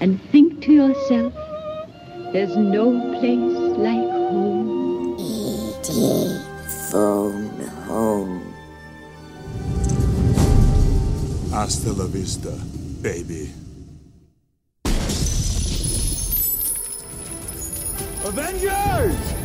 and think to yourself, there's no place like home. E.T. Phone Home. Hasta la vista, baby. Avengers!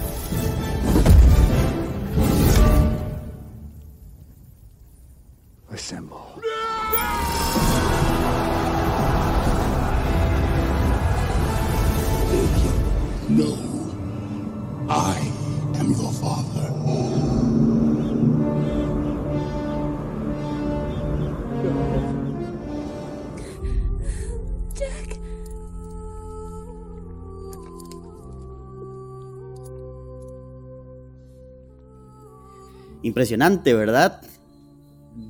Impresionante, ¿verdad?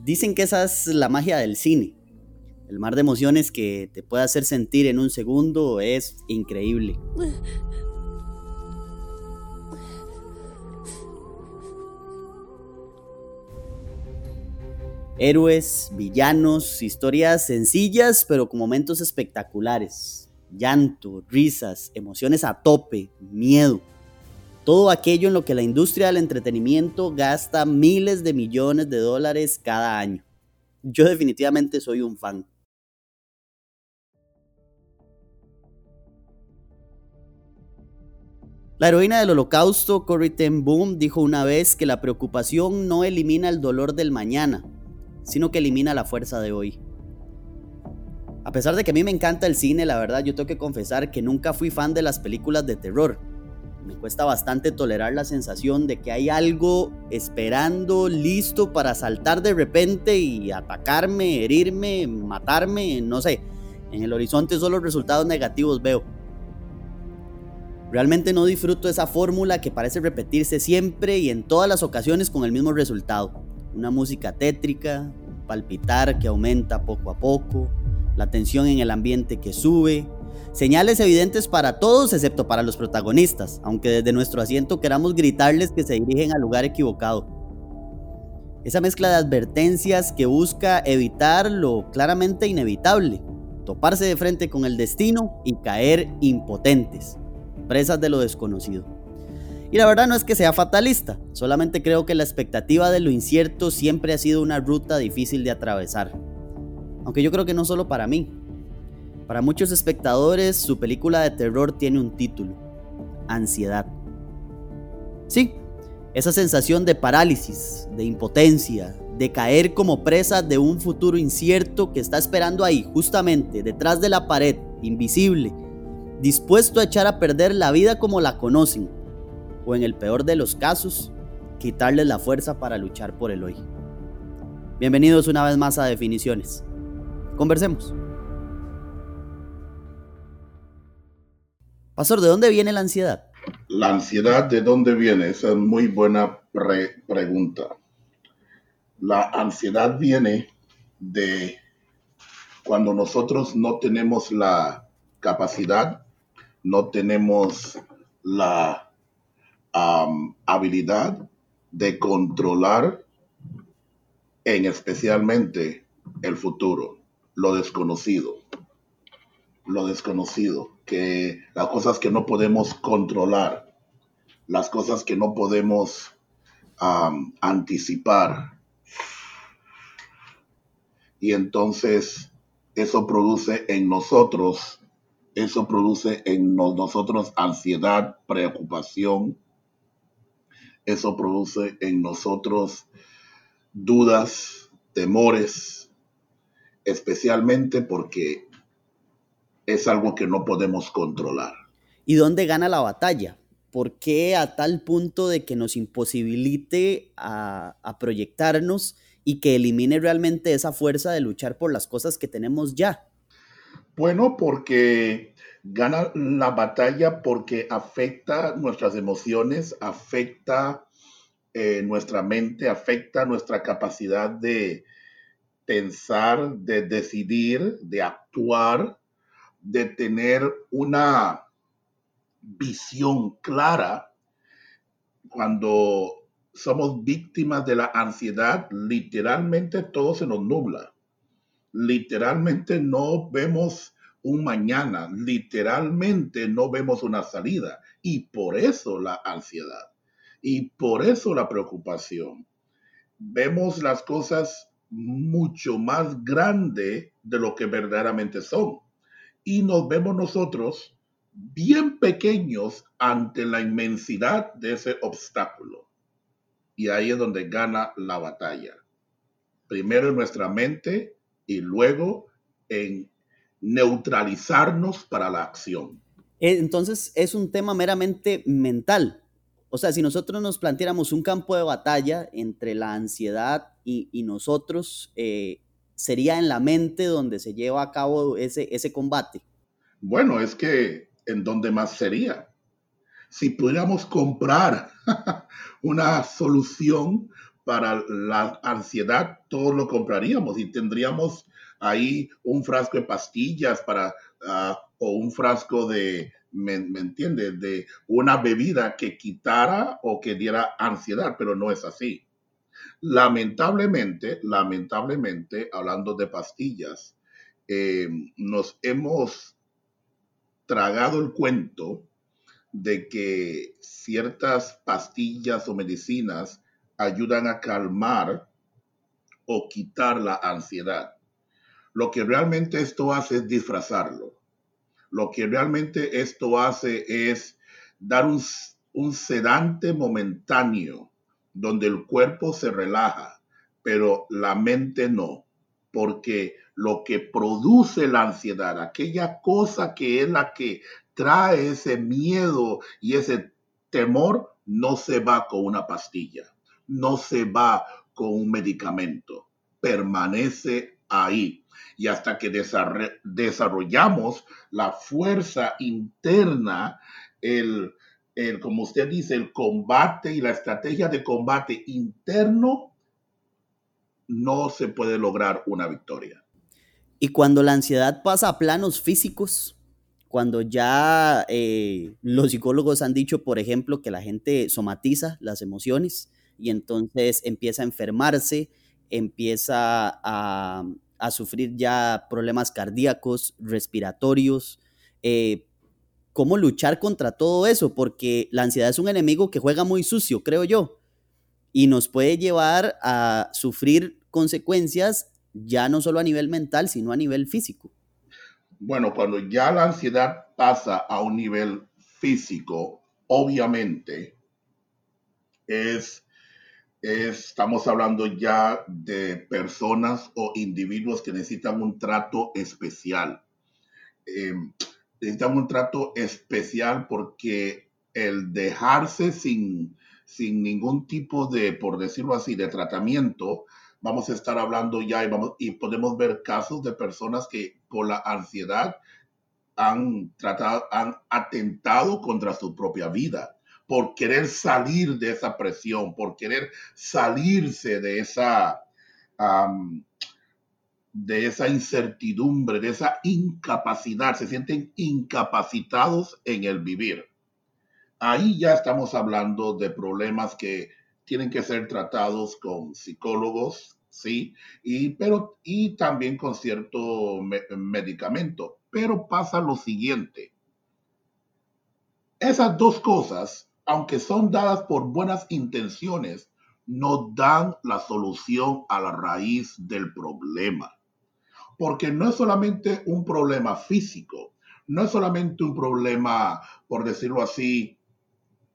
Dicen que esa es la magia del cine. El mar de emociones que te puede hacer sentir en un segundo es increíble. Héroes, villanos, historias sencillas pero con momentos espectaculares. Llanto, risas, emociones a tope, miedo. Todo aquello en lo que la industria del entretenimiento gasta miles de millones de dólares cada año. Yo definitivamente soy un fan. La heroína del holocausto, Corrie ten Boom, dijo una vez que la preocupación no elimina el dolor del mañana, sino que elimina la fuerza de hoy. A pesar de que a mí me encanta el cine, la verdad yo tengo que confesar que nunca fui fan de las películas de terror. Me cuesta bastante tolerar la sensación de que hay algo esperando, listo para saltar de repente y atacarme, herirme, matarme, no sé. En el horizonte solo resultados negativos veo. Realmente no disfruto esa fórmula que parece repetirse siempre y en todas las ocasiones con el mismo resultado. Una música tétrica, un palpitar que aumenta poco a poco, la tensión en el ambiente que sube, señales evidentes para todos excepto para los protagonistas, aunque desde nuestro asiento queramos gritarles que se dirigen al lugar equivocado. Esa mezcla de advertencias que busca evitar lo claramente inevitable, toparse de frente con el destino y caer impotentes, presas de lo desconocido. Y la verdad no es que sea fatalista, solamente creo que la expectativa de lo incierto siempre ha sido una ruta difícil de atravesar. Aunque yo creo que no solo para mí. Para muchos espectadores, su película de terror tiene un título, Ansiedad. Sí, esa sensación de parálisis, de impotencia, de caer como presa de un futuro incierto que está esperando ahí, justamente detrás de la pared, invisible, dispuesto a echar a perder la vida como la conocen, o en el peor de los casos, quitarles la fuerza para luchar por el hoy. Bienvenidos una vez más a Definiciones. Conversemos. Pastor, ¿de dónde viene la ansiedad? La ansiedad, ¿de dónde viene? Esa es muy buena pre- pregunta. La ansiedad viene de cuando nosotros no tenemos la capacidad, no tenemos la habilidad de controlar en especialmente el futuro, lo desconocido, lo desconocido, las cosas que no podemos controlar, las cosas que no podemos anticipar. Y entonces eso produce en nosotros, eso produce en no- nosotros ansiedad, preocupación, eso produce en nosotros dudas, temores, especialmente porque es algo que no podemos controlar. ¿Y dónde gana la batalla? ¿Por qué a tal punto de que nos imposibilite a, a proyectarnos y que elimine realmente esa fuerza de luchar por las cosas que tenemos ya? Bueno, porque gana la batalla porque afecta nuestras emociones, afecta eh, nuestra mente, afecta nuestra capacidad de pensar, de decidir, de actuar, de tener una visión clara cuando somos víctimas de la ansiedad, literalmente todo se nos nubla. Literalmente no vemos un mañana. Literalmente no vemos una salida y por eso la ansiedad y por eso la preocupación. Vemos las cosas mucho más grande de lo que verdaderamente son y nos vemos nosotros bien pequeños ante la inmensidad de ese obstáculo. Y ahí es donde gana la batalla. Primero en nuestra mente y luego en neutralizarnos para la acción. Eh, entonces es un tema meramente mental. O sea, si nosotros nos planteáramos un campo de batalla entre la ansiedad y, nosotros, eh, sería en la mente donde se lleva a cabo ese, ese combate. Bueno, es que en dónde más sería. Si pudiéramos comprar una solución para la ansiedad, todos lo compraríamos y tendríamos ahí un frasco de pastillas para, ah, o un frasco de, ¿me, ¿me entiendes? De una bebida que quitara o que diera ansiedad, pero no es así. Lamentablemente, lamentablemente, hablando de pastillas, eh, nos hemos tragado el cuento de que ciertas pastillas o medicinas ayudan a calmar o quitar la ansiedad. Lo que realmente esto hace es disfrazarlo. Lo que realmente esto hace es dar un, un sedante momentáneo donde el cuerpo se relaja, pero la mente no, porque lo que produce la ansiedad, aquella cosa que es la que trae ese miedo y ese temor, no se va con una pastilla, no se va con un medicamento, permanece ahí. Y hasta que desarrollamos la fuerza interna, el, el, como usted dice, el combate y la estrategia de combate interno, no se puede lograr una victoria. Y cuando la ansiedad pasa a planos físicos, cuando ya eh, los psicólogos han dicho, por ejemplo, que la gente somatiza las emociones y entonces empieza a enfermarse, empieza a, sufrir ya problemas cardíacos, respiratorios. Eh, ¿Cómo luchar contra todo eso? Porque la ansiedad es un enemigo que juega muy sucio, creo yo, y nos puede llevar a sufrir consecuencias ya no solo a nivel mental, sino a nivel físico. Bueno, cuando ya la ansiedad pasa a un nivel físico, obviamente es, estamos hablando ya de personas o individuos que necesitan un trato especial. Em, necesitan un trato especial porque el dejarse sin, sin ningún tipo de, por decirlo así, de tratamiento, vamos a estar hablando ya y, vamos, y podemos ver casos de personas que por la ansiedad han tratado, han atentado contra su propia vida por querer salir de esa presión, por querer salirse de esa, de esa incertidumbre, de esa incapacidad, se sienten incapacitados en el vivir. Ahí ya estamos hablando de problemas que tienen que ser tratados con psicólogos, ¿sí? Y, pero, y también con cierto medicamento. Pero pasa lo siguiente. Esas dos cosas, aunque son dadas por buenas intenciones, no dan la solución a la raíz del problema. Porque no es solamente un problema físico, no es solamente un problema, por decirlo así,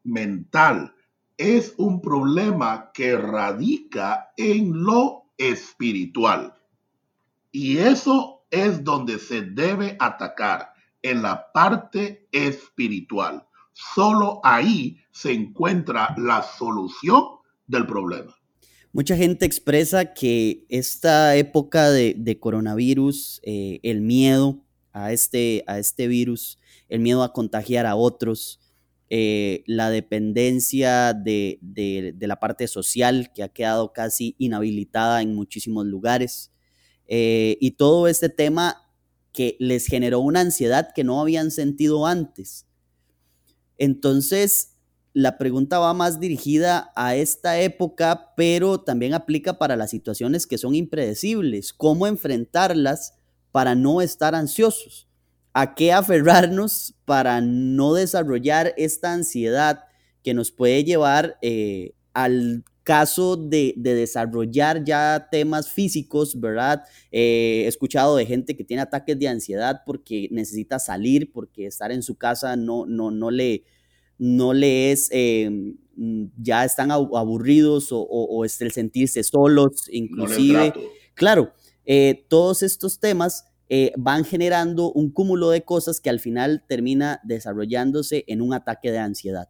mental, es un problema que radica en lo espiritual. Y eso es donde se debe atacar, en la parte espiritual. Solo ahí se encuentra la solución del problema. Mucha gente expresa que esta época de, coronavirus, eh, el miedo a este, a este virus, el miedo a contagiar a otros, eh, la dependencia de, la parte social que ha quedado casi inhabilitada en muchísimos lugares eh, y todo este tema que les generó una ansiedad que no habían sentido antes. Entonces, la pregunta va más dirigida a esta época, pero también aplica para las situaciones que son impredecibles, cómo enfrentarlas para no estar ansiosos. a qué aferrarnos para no desarrollar esta ansiedad que nos puede llevar eh, al caso de, desarrollar ya temas físicos, ¿verdad? Eh, he escuchado de gente que tiene ataques de ansiedad porque necesita salir, porque estar en su casa no, no, no, le, no le es, em, ya están aburridos o, o, es el sentirse solos, inclusive. claro, eh, todos estos temas eh, van generando un cúmulo de cosas que al final termina desarrollándose en un ataque de ansiedad.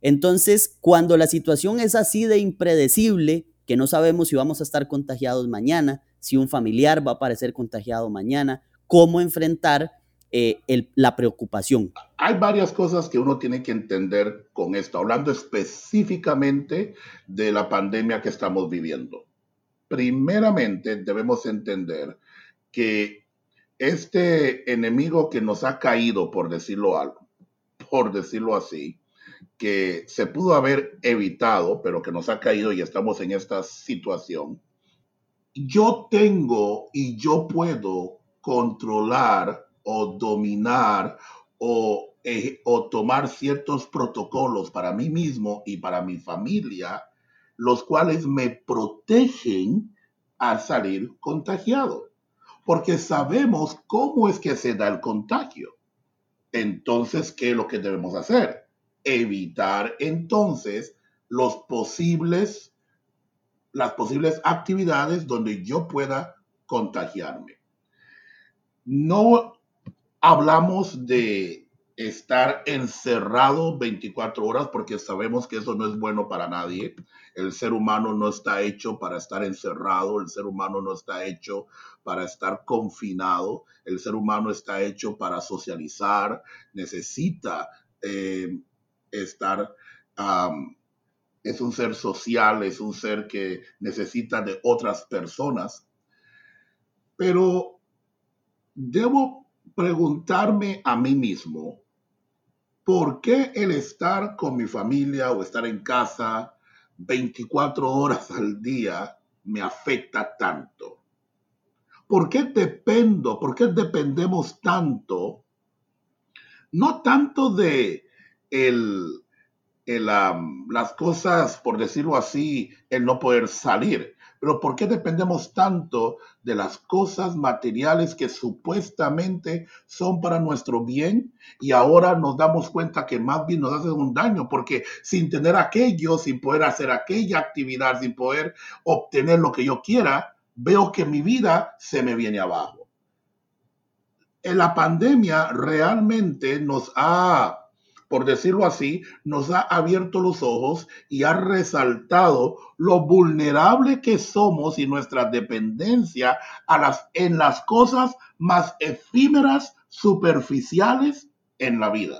Entonces, cuando la situación es así de impredecible, que no sabemos si vamos a estar contagiados mañana, si un familiar va a aparecer contagiado mañana, cómo enfrentar eh, la preocupación. Hay varias cosas que uno tiene que entender con esto, hablando específicamente de la pandemia que estamos viviendo. Primeramente, debemos entender que este enemigo que nos ha caído, por decirlo algo, por decirlo así, que se pudo haber evitado, pero que nos ha caído y estamos en esta situación, yo tengo y yo puedo controlar o dominar o, eh, o tomar ciertos protocolos para mí mismo y para mi familia, los cuales me protegen al salir contagiado, porque sabemos cómo es que se da el contagio. Entonces, ¿qué es lo que debemos hacer? evitar entonces los posibles, las posibles actividades donde yo pueda contagiarme. No hablamos de estar encerrado 24 horas porque sabemos que eso no es bueno para nadie. El ser humano no está hecho para estar encerrado, el ser humano no está hecho para estar confinado, el ser humano está hecho para socializar, necesita eh, estar, es un ser social, es un ser que necesita de otras personas. Pero debo preguntarme a mí mismo, ¿por qué el estar con mi familia o estar en casa 24 horas al día me afecta tanto? ¿Por qué dependo? ¿Por qué dependemos tanto? No tanto de el, las cosas, por decirlo así, el no poder salir. Pero ¿por qué dependemos tanto de las cosas materiales que supuestamente son para nuestro bien y ahora nos damos cuenta que más bien nos hacen un daño? Porque sin tener aquello, sin poder hacer aquella actividad, sin poder obtener lo que yo quiera, veo que mi vida se me viene abajo. La pandemia realmente nos ha por decirlo así, nos ha abierto los ojos y ha resaltado lo vulnerable que somos y nuestra dependencia a las, en las cosas más efímeras, superficiales en la vida.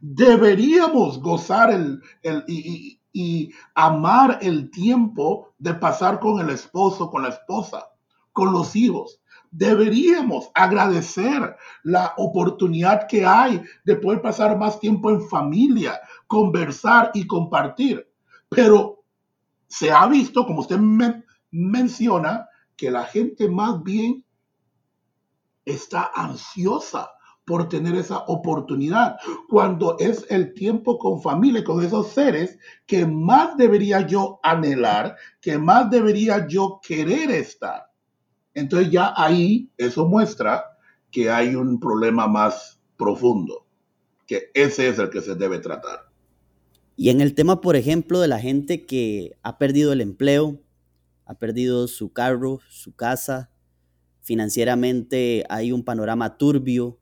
Deberíamos gozar el, y, y amar el tiempo de pasar con el esposo, con la esposa, con los hijos, deberíamos agradecer la oportunidad que hay de poder pasar más tiempo en familia, conversar y compartir. Pero se ha visto, como usted menciona, que la gente más bien está ansiosa por tener esa oportunidad, cuando es el tiempo con familia, con esos seres que más debería yo anhelar, que más debería yo querer estar. Entonces ya ahí eso muestra que hay un problema más profundo, que ese es el que se debe tratar. Y en el tema, por ejemplo, de la gente que ha perdido el empleo, ha perdido su carro, su casa, financieramente hay un panorama turbio,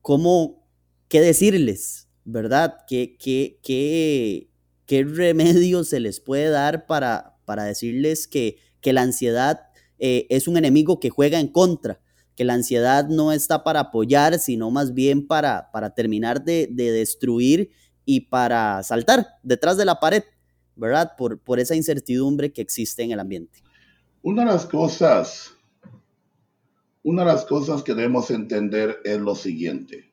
¿cómo, qué decirles, verdad? ¿Qué, qué, qué, qué remedio se les puede dar para, para decirles que, que la ansiedad eh, es un enemigo que juega en contra, que la ansiedad no está para apoyar, sino más bien para, para terminar de, destruir y para saltar detrás de la pared, ¿verdad? Por, por esa incertidumbre que existe en el ambiente. Una de las cosas, una de las cosas que debemos entender es lo siguiente.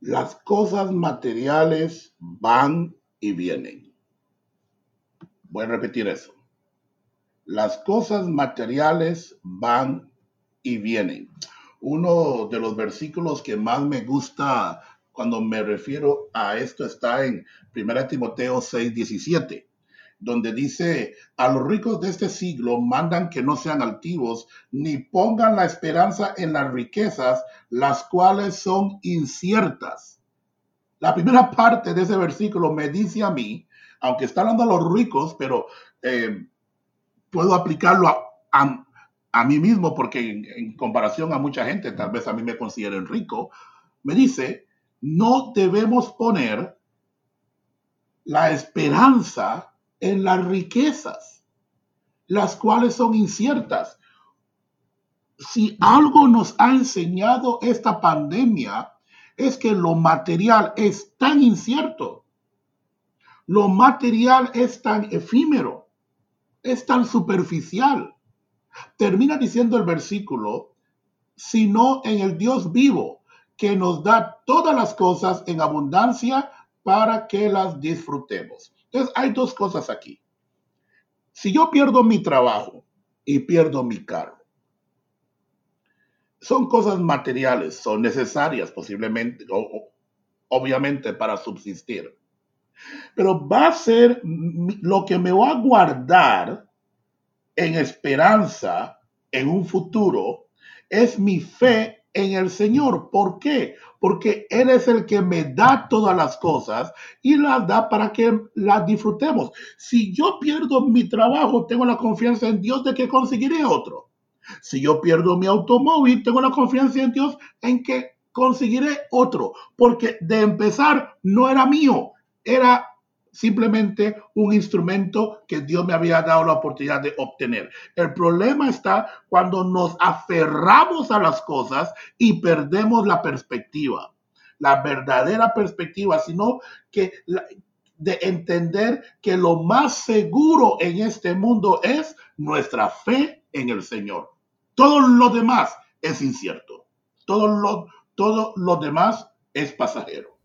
Las cosas materiales van y vienen. Voy a repetir eso. Las cosas materiales van y vienen. Uno de los versículos que más me gusta cuando me refiero a esto está en 1 Timoteo 6, 17 donde dice, a los ricos de este siglo mandan que no sean altivos, ni pongan la esperanza en las riquezas, las cuales son inciertas. La primera parte de ese versículo me dice a mí, aunque está hablando a los ricos, pero eh, puedo aplicarlo a, a, mí mismo, porque en, en comparación a mucha gente, tal vez a mí me consideren rico, me dice, no debemos poner la esperanza en las riquezas, las cuales son inciertas. Si algo nos ha enseñado esta pandemia, es que lo material es tan incierto, lo material es tan efímero, es tan superficial. Termina diciendo el versículo, sino en el Dios vivo, que nos da todas las cosas en abundancia para que las disfrutemos. Entonces, hay dos cosas aquí. Si yo pierdo mi trabajo y pierdo mi carro, son cosas materiales, son necesarias posiblemente, o, obviamente para subsistir. Pero va a ser lo que me va a guardar en esperanza en un futuro, es mi fe en el Señor. ¿Por qué? Porque Él es el que me da todas las cosas y las da para que las disfrutemos. Si yo pierdo mi trabajo, tengo la confianza en Dios de que conseguiré otro. Si yo pierdo mi automóvil, tengo la confianza en Dios en que conseguiré otro. Porque de empezar no era mío, era simplemente un instrumento que Dios me había dado la oportunidad de obtener. El problema está cuando nos aferramos a las cosas y perdemos la perspectiva, la verdadera perspectiva, sino que de entender que lo más seguro en este mundo es nuestra fe en el Señor. Todo lo demás es incierto. Todo lo, todo lo demás es pasajero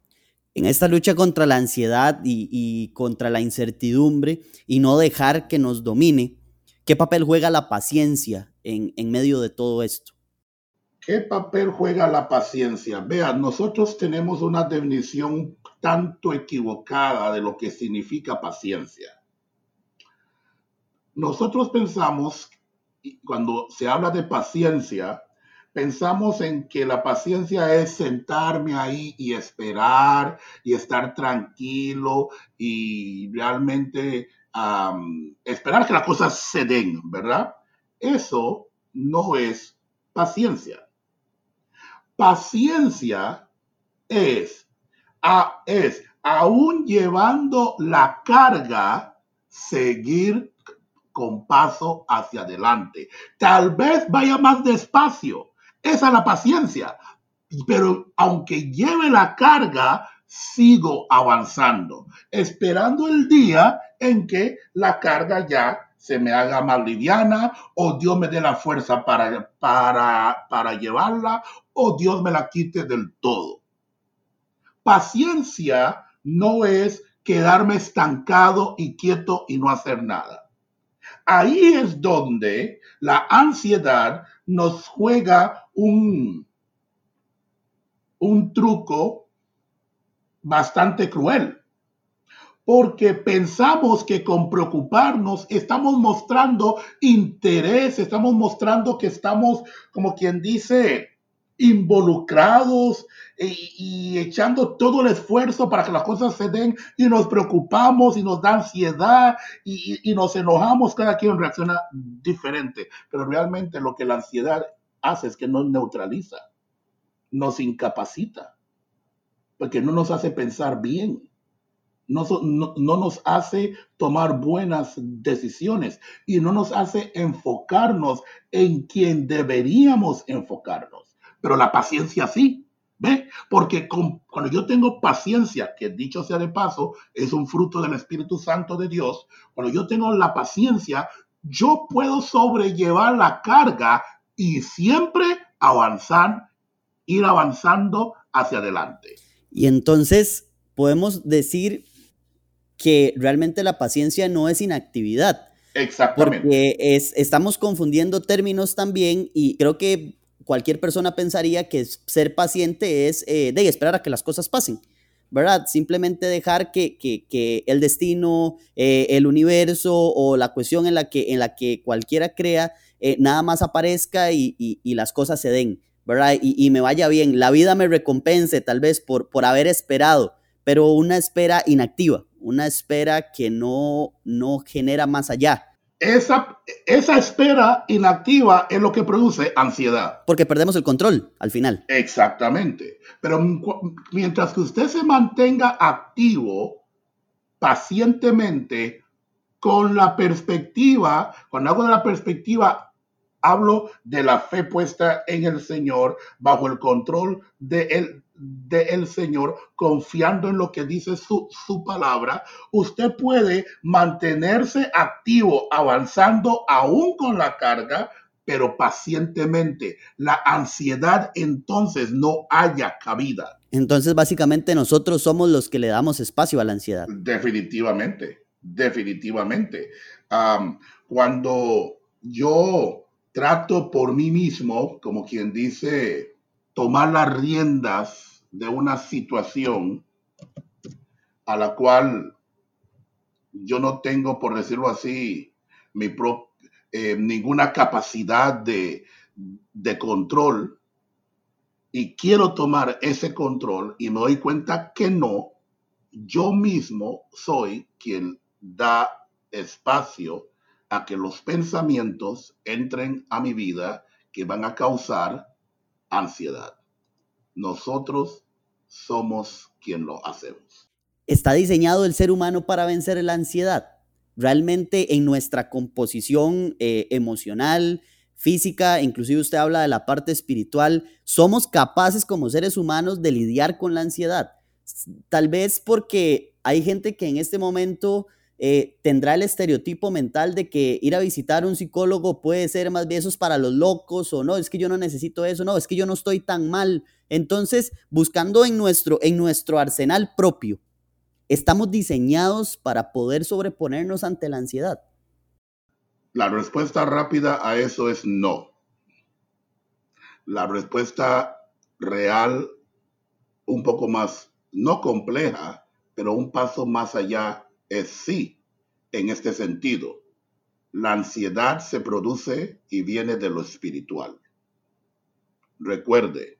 en esta lucha contra la ansiedad y, contra la incertidumbre y no dejar que nos domine, ¿qué papel juega la paciencia en, en medio de todo esto? ¿Qué papel juega la paciencia? Vean, nosotros tenemos una definición tanto equivocada de lo que significa paciencia. Nosotros pensamos, cuando se habla de paciencia, pensamos en que la paciencia es sentarme ahí y esperar y estar tranquilo y realmente esperar que las cosas se den, ¿verdad? Eso no es paciencia. Paciencia es, es aún llevando la carga, seguir con paso hacia adelante. Tal vez vaya más despacio, esa es la paciencia. Pero aunque lleve la carga, sigo avanzando, esperando el día en que la carga ya se me haga más liviana o Dios me dé la fuerza para, para, para llevarla o Dios me la quite del todo. Paciencia no es quedarme estancado y quieto y no hacer nada. Ahí es donde la ansiedad nos juega un, un truco bastante cruel. Porque pensamos que con preocuparnos estamos mostrando interés, estamos mostrando que estamos, como quien dice, involucrados y, echando todo el esfuerzo para que las cosas se den y nos preocupamos y nos da ansiedad y, y nos enojamos, cada quien reacciona diferente, pero realmente lo que la ansiedad hace es que nos neutraliza, nos incapacita, porque no nos hace pensar bien. No, no, no, nos hace tomar buenas decisiones y no nos hace enfocarnos en quien deberíamos enfocarnos pero la paciencia sí. ¿Ve? Porque cuando yo tengo paciencia, que dicho sea de paso, es un fruto del Espíritu Santo de Dios, cuando yo tengo la paciencia, yo puedo sobrellevar la carga y siempre avanzar, ir avanzando hacia adelante. Y entonces podemos decir que realmente la paciencia no es inactividad, Exactamente. Porque es, estamos confundiendo términos también y creo que cualquier persona pensaría que ser paciente es eh, de esperar a que las cosas pasen. ¿verdad? Simplemente dejar que, que, el destino, eh, el universo o la cuestión en la que, en la que cualquiera crea, eh, nada más aparezca y, y, las cosas se den, ¿verdad? Y, y, me vaya bien, la vida me recompense tal vez por, por haber esperado, pero una espera inactiva, una espera que no, no genera más allá. Esa, esa espera inactiva es lo que produce ansiedad. Porque perdemos el control al final. Exactamente. Pero mientras que usted se mantenga activo pacientemente con la perspectiva, cuando hablo de la perspectiva, hablo de la fe puesta en el Señor bajo el control de él del Señor, confiando en lo que dice su, su palabra, usted puede mantenerse activo, avanzando aún con la carga, pero pacientemente. La ansiedad entonces no haya cabida. Entonces, básicamente nosotros somos los que le damos espacio a la ansiedad. Definitivamente, definitivamente. cuando yo trato por mí mismo, como quien dice, tomar las riendas de una situación a la cual yo no tengo, por decirlo así, mi eh, ninguna capacidad de, de control. Y quiero tomar ese control y me doy cuenta que no, yo mismo soy quien da espacio a que los pensamientos entren a mi vida que van a causar ansiedad. Nosotros somos quien lo hacemos. ¿Está diseñado el ser humano para vencer la ansiedad? Realmente en nuestra composición eh, emocional, física, inclusive usted habla de la parte espiritual, somos capaces como seres humanos de lidiar con la ansiedad. Tal vez porque hay gente que en este momento eh, tendrá el estereotipo mental de que ir a visitar a un psicólogo puede ser más bien para los locos o no, es que yo no necesito eso, no, es que yo no estoy tan mal. Entonces, buscando en nuestro, en nuestro arsenal propio, ¿estamos diseñados para poder sobreponernos ante la ansiedad? La respuesta rápida a eso es no. La respuesta real, un poco más, no compleja, pero un paso más allá es sí en este sentido. La ansiedad se produce y viene de lo espiritual. Recuerde,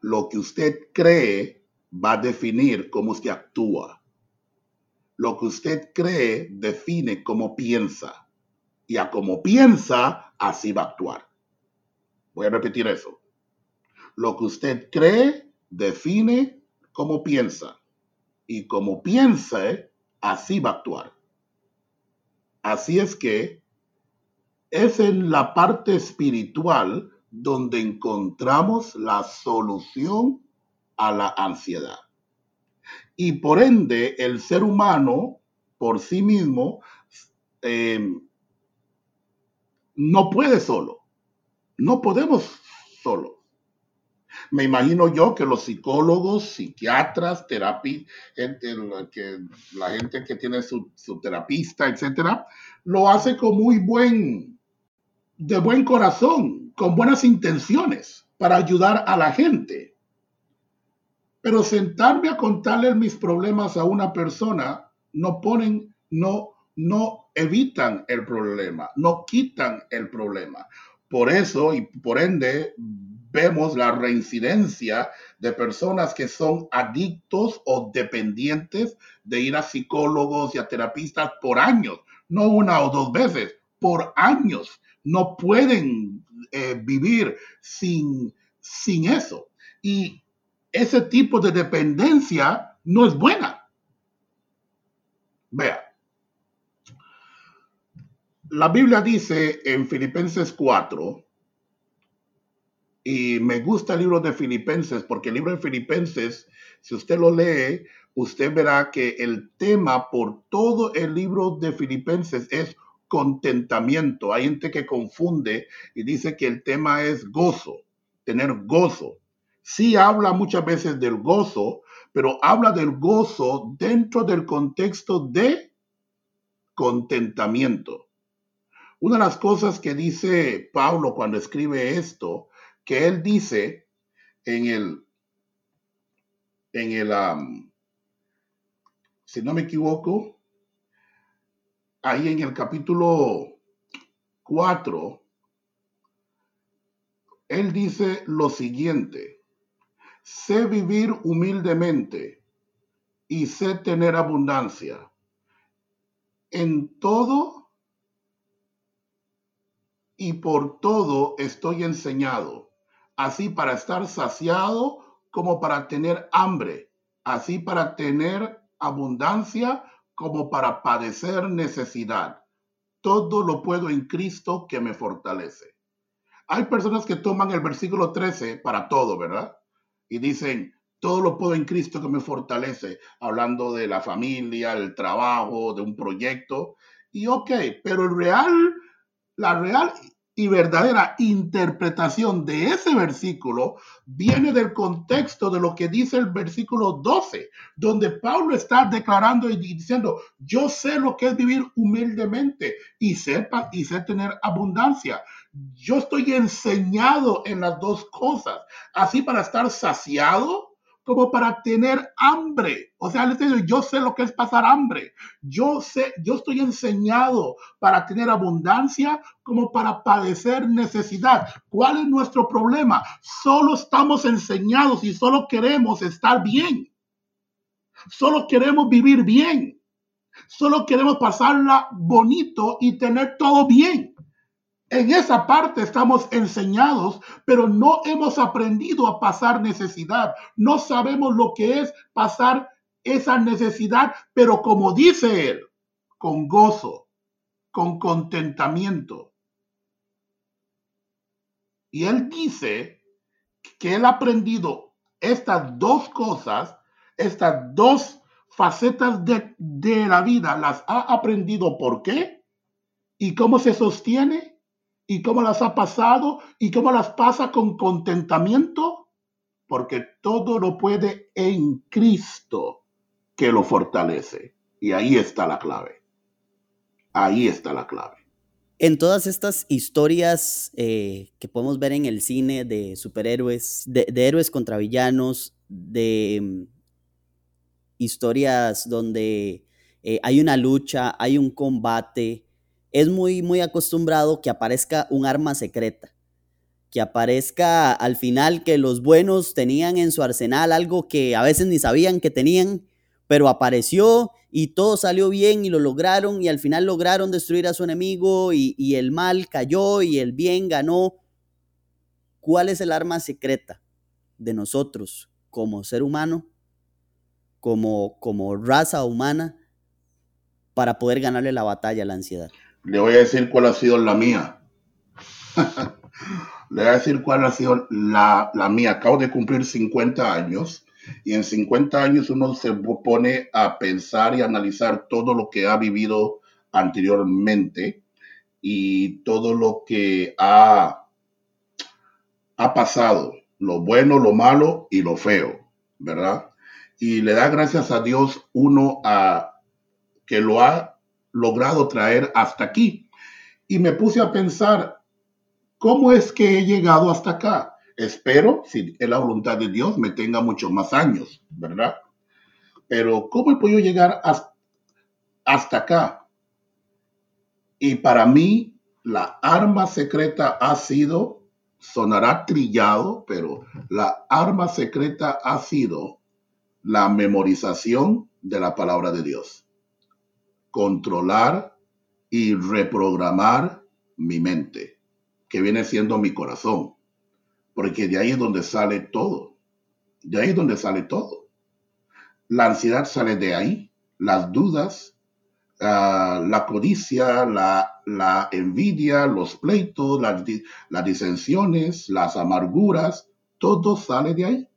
lo que usted cree va a definir cómo usted actúa. Lo que usted cree define cómo piensa. Y a cómo piensa, así va a actuar. Voy a repetir eso. Lo que usted cree define cómo piensa. Y como piensa, así va a actuar. Así es que es en la parte espiritual donde encontramos la solución a la ansiedad. Y por ende, el ser humano por sí mismo eh, no puede solo. No podemos solo. Me imagino yo que los psicólogos, psiquiatras, terapia, que, la gente que tiene su, su terapista, etcétera, lo hace con muy buen, de buen corazón, con buenas intenciones para ayudar a la gente. Pero sentarme a contarle mis problemas a una persona no ponen, no, no evitan el problema, no quitan el problema. Por eso y por ende vemos la reincidencia de personas que son adictos o dependientes de ir a psicólogos y a terapistas por años, no una o dos veces, por años. No pueden eh, vivir sin, sin eso. Y ese tipo de dependencia no es buena. Vea, la Biblia dice en Filipenses 4, y me gusta el libro de Filipenses porque el libro de Filipenses, si usted lo lee, usted verá que el tema por todo el libro de Filipenses es contentamiento. Hay gente que confunde y dice que el tema es gozo, tener gozo. Sí habla muchas veces del gozo, pero habla del gozo dentro del contexto de contentamiento. Una de las cosas que dice Pablo cuando escribe esto, que él dice en el, en el, si no me equivoco, ahí en el capítulo 4, él dice lo siguiente, sé vivir humildemente y sé tener abundancia. En todo y por todo estoy enseñado, así para estar saciado como para tener hambre, así para tener abundancia como para padecer necesidad. Todo lo puedo en Cristo que me fortalece. Hay personas que toman el versículo 13 para todo, ¿verdad? Y dicen, todo lo puedo en Cristo que me fortalece, hablando de la familia, el trabajo, de un proyecto. Y ok, pero el real, la real y verdadera interpretación de ese versículo viene del contexto de lo que dice el versículo 12, donde Pablo está declarando y diciendo, yo sé lo que es vivir humildemente y sé, y sé tener abundancia. Yo estoy enseñado en las dos cosas, así para estar saciado como para tener hambre. O sea, yo sé lo que es pasar hambre. Yo sé, yo estoy enseñado para tener abundancia como para padecer necesidad. ¿Cuál es nuestro problema? Solo estamos enseñados y solo queremos estar bien. Solo queremos vivir bien. Solo queremos pasarla bonito y tener todo bien. En esa parte estamos enseñados, pero no hemos aprendido a pasar necesidad. No sabemos lo que es pasar esa necesidad, pero como dice él, con gozo, con contentamiento. Y él dice que él ha aprendido estas dos cosas, estas dos facetas de, de la vida, las ha aprendido. ¿Por qué? ¿Y cómo se sostiene? Y cómo las ha pasado y cómo las pasa con contentamiento, porque todo lo puede en Cristo que lo fortalece. Y ahí está la clave. Ahí está la clave. En todas estas historias eh, que podemos ver en el cine de superhéroes, de, héroes contra villanos, de mm, historias donde eh, hay una lucha, hay un combate, es muy, muy acostumbrado que aparezca un arma secreta, que aparezca al final que los buenos tenían en su arsenal algo que a veces ni sabían que tenían, pero apareció y todo salió bien y lo lograron y al final lograron destruir a su enemigo y, el mal cayó y el bien ganó. ¿Cuál es el arma secreta de nosotros como ser humano, como, como raza humana, para poder ganarle la batalla a la ansiedad? Le voy a decir cuál ha sido la mía. Le voy a decir cuál ha sido la, la mía. Acabo de cumplir 50 años y en 50 años uno se pone a pensar y analizar todo lo que ha vivido anteriormente y todo lo que ha, ha pasado, lo bueno, lo malo y lo feo, ¿verdad? Y le da gracias a Dios uno a que lo ha logrado traer hasta aquí. Y me puse a pensar, ¿cómo es que he llegado hasta acá? Espero, si es la voluntad de Dios, me tenga muchos más años, ¿verdad? Pero ¿cómo he podido llegar hasta, acá? Y para mí, la arma secreta ha sido, sonará trillado, pero la arma secreta ha sido la memorización de la palabra de Dios controlar y reprogramar mi mente, que viene siendo mi corazón, porque de ahí es donde sale todo, de ahí es donde sale todo. La ansiedad sale de ahí, las dudas, ah, la codicia, la, envidia, los pleitos, las disensiones, las amarguras, todo sale de ahí.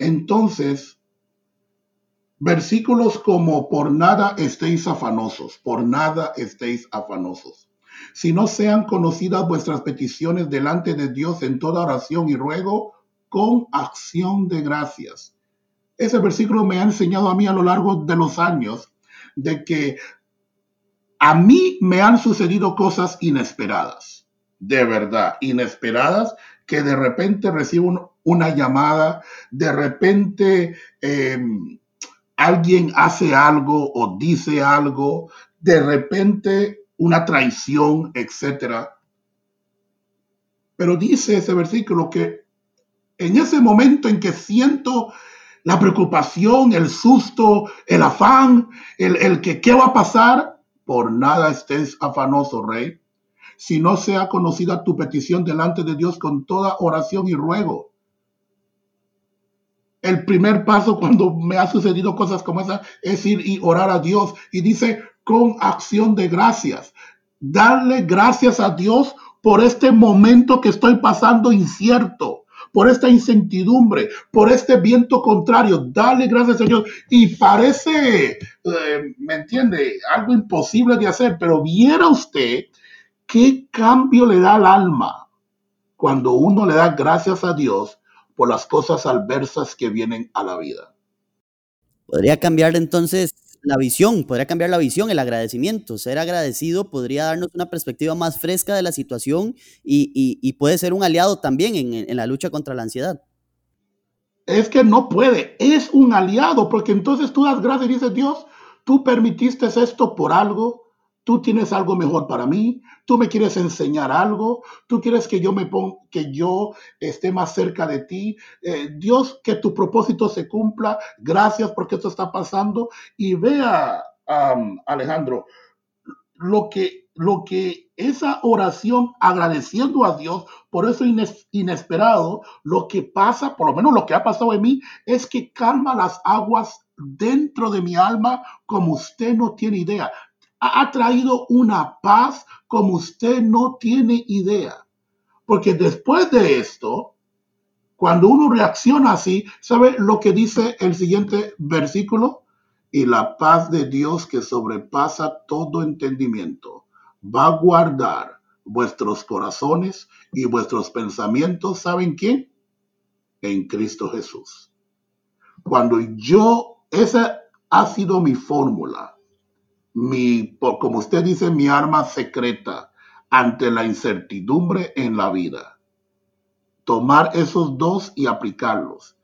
Entonces, Versículos como por nada estéis afanosos, por nada estéis afanosos. Si no sean conocidas vuestras peticiones delante de Dios en toda oración y ruego con acción de gracias. Ese versículo me ha enseñado a mí a lo largo de los años de que A mí me han sucedido cosas inesperadas, de verdad, inesperadas, que de repente recibo una llamada, de repente em, alguien hace algo o dice algo, de repente una traición, etcétera. Pero dice ese versículo que en ese momento en que siento la preocupación, el susto, el afán, el, el que qué va a pasar, por nada estés afanoso, rey, si no sea conocida tu petición delante de Dios con toda oración y ruego. El primer paso cuando me ha sucedido cosas como esa es ir y orar a Dios. Y dice, con acción de gracias. Darle gracias a Dios por este momento que estoy pasando incierto, por esta incertidumbre, por este viento contrario. Dale gracias a Dios. Y parece, eh, ¿me entiende? Algo imposible de hacer, pero viera usted qué cambio le da al alma cuando uno le da gracias a Dios por las cosas adversas que vienen a la vida. Podría cambiar entonces la visión, podría cambiar la visión, el agradecimiento. Ser agradecido podría darnos una perspectiva más fresca de la situación y, puede ser un aliado también en, en, la lucha contra la ansiedad. Es que no puede, es un aliado, porque entonces tú das gracias y dices, Dios, tú permitiste esto por algo, tú tienes algo mejor para mí, tú me quieres enseñar algo, tú quieres que yo me ponga, que yo esté más cerca de ti. Eh, Dios, que tu propósito se cumpla. Gracias porque esto está pasando. Y vea, Alejandro, lo que, lo que esa oración agradeciendo a Dios por eso inesperado, lo que pasa, por lo menos lo que ha pasado en mí, es que calma las aguas dentro de mi alma como usted no tiene idea ha traído una paz como usted no tiene idea. Porque después de esto, cuando uno reacciona así, ¿sabe lo que dice el siguiente versículo? Y la paz de Dios que sobrepasa todo entendimiento va a guardar vuestros corazones y vuestros pensamientos, ¿saben quién? En Cristo Jesús. Cuando yo, esa ha sido mi fórmula mi, como usted dice, mi arma secreta ante la incertidumbre en la vida. Tomar esos dos y aplicarlos.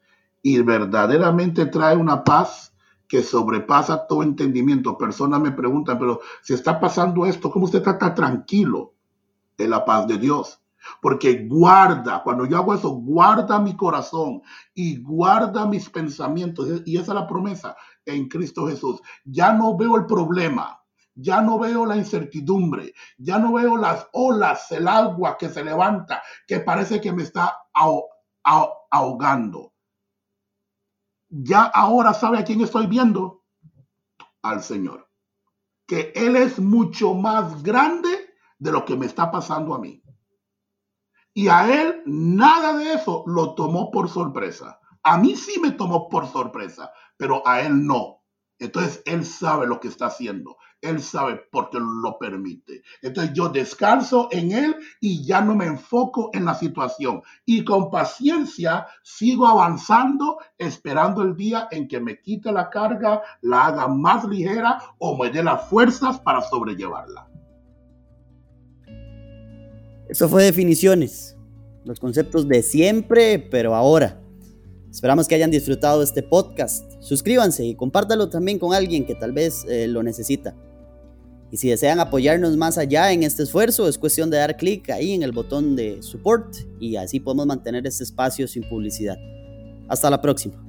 Y verdaderamente trae una paz que sobrepasa todo entendimiento. Personas me preguntan, pero si está pasando esto, ¿cómo usted está tranquilo? En la paz de Dios. Porque guarda, cuando yo hago eso, guarda mi corazón y guarda mis pensamientos. Y esa es la promesa en Cristo Jesús. Ya no veo el problema, ya no veo la incertidumbre, ya no veo las olas, el agua que se levanta, que parece que me está ahogando. Ya ahora sabe a quién estoy viendo, al Señor, que Él es mucho más grande de lo que me está pasando a mí. Y a Él nada de eso lo tomó por sorpresa. A mí sí me tomó por sorpresa, pero a él no. Entonces él sabe lo que está haciendo. Él sabe por qué lo permite. Entonces yo descanso en él y ya no me enfoco en la situación. Y con paciencia sigo avanzando, esperando el día en que me quite la carga, la haga más ligera o me dé las fuerzas para sobrellevarla. Eso fue definiciones. Los conceptos de siempre, pero ahora. Esperamos que hayan disfrutado este podcast. Suscríbanse y compártalo también con alguien que tal vez eh, lo necesita. Y si desean apoyarnos más allá en este esfuerzo, es cuestión de dar clic ahí en el botón de support y así podemos mantener este espacio sin publicidad. Hasta la próxima.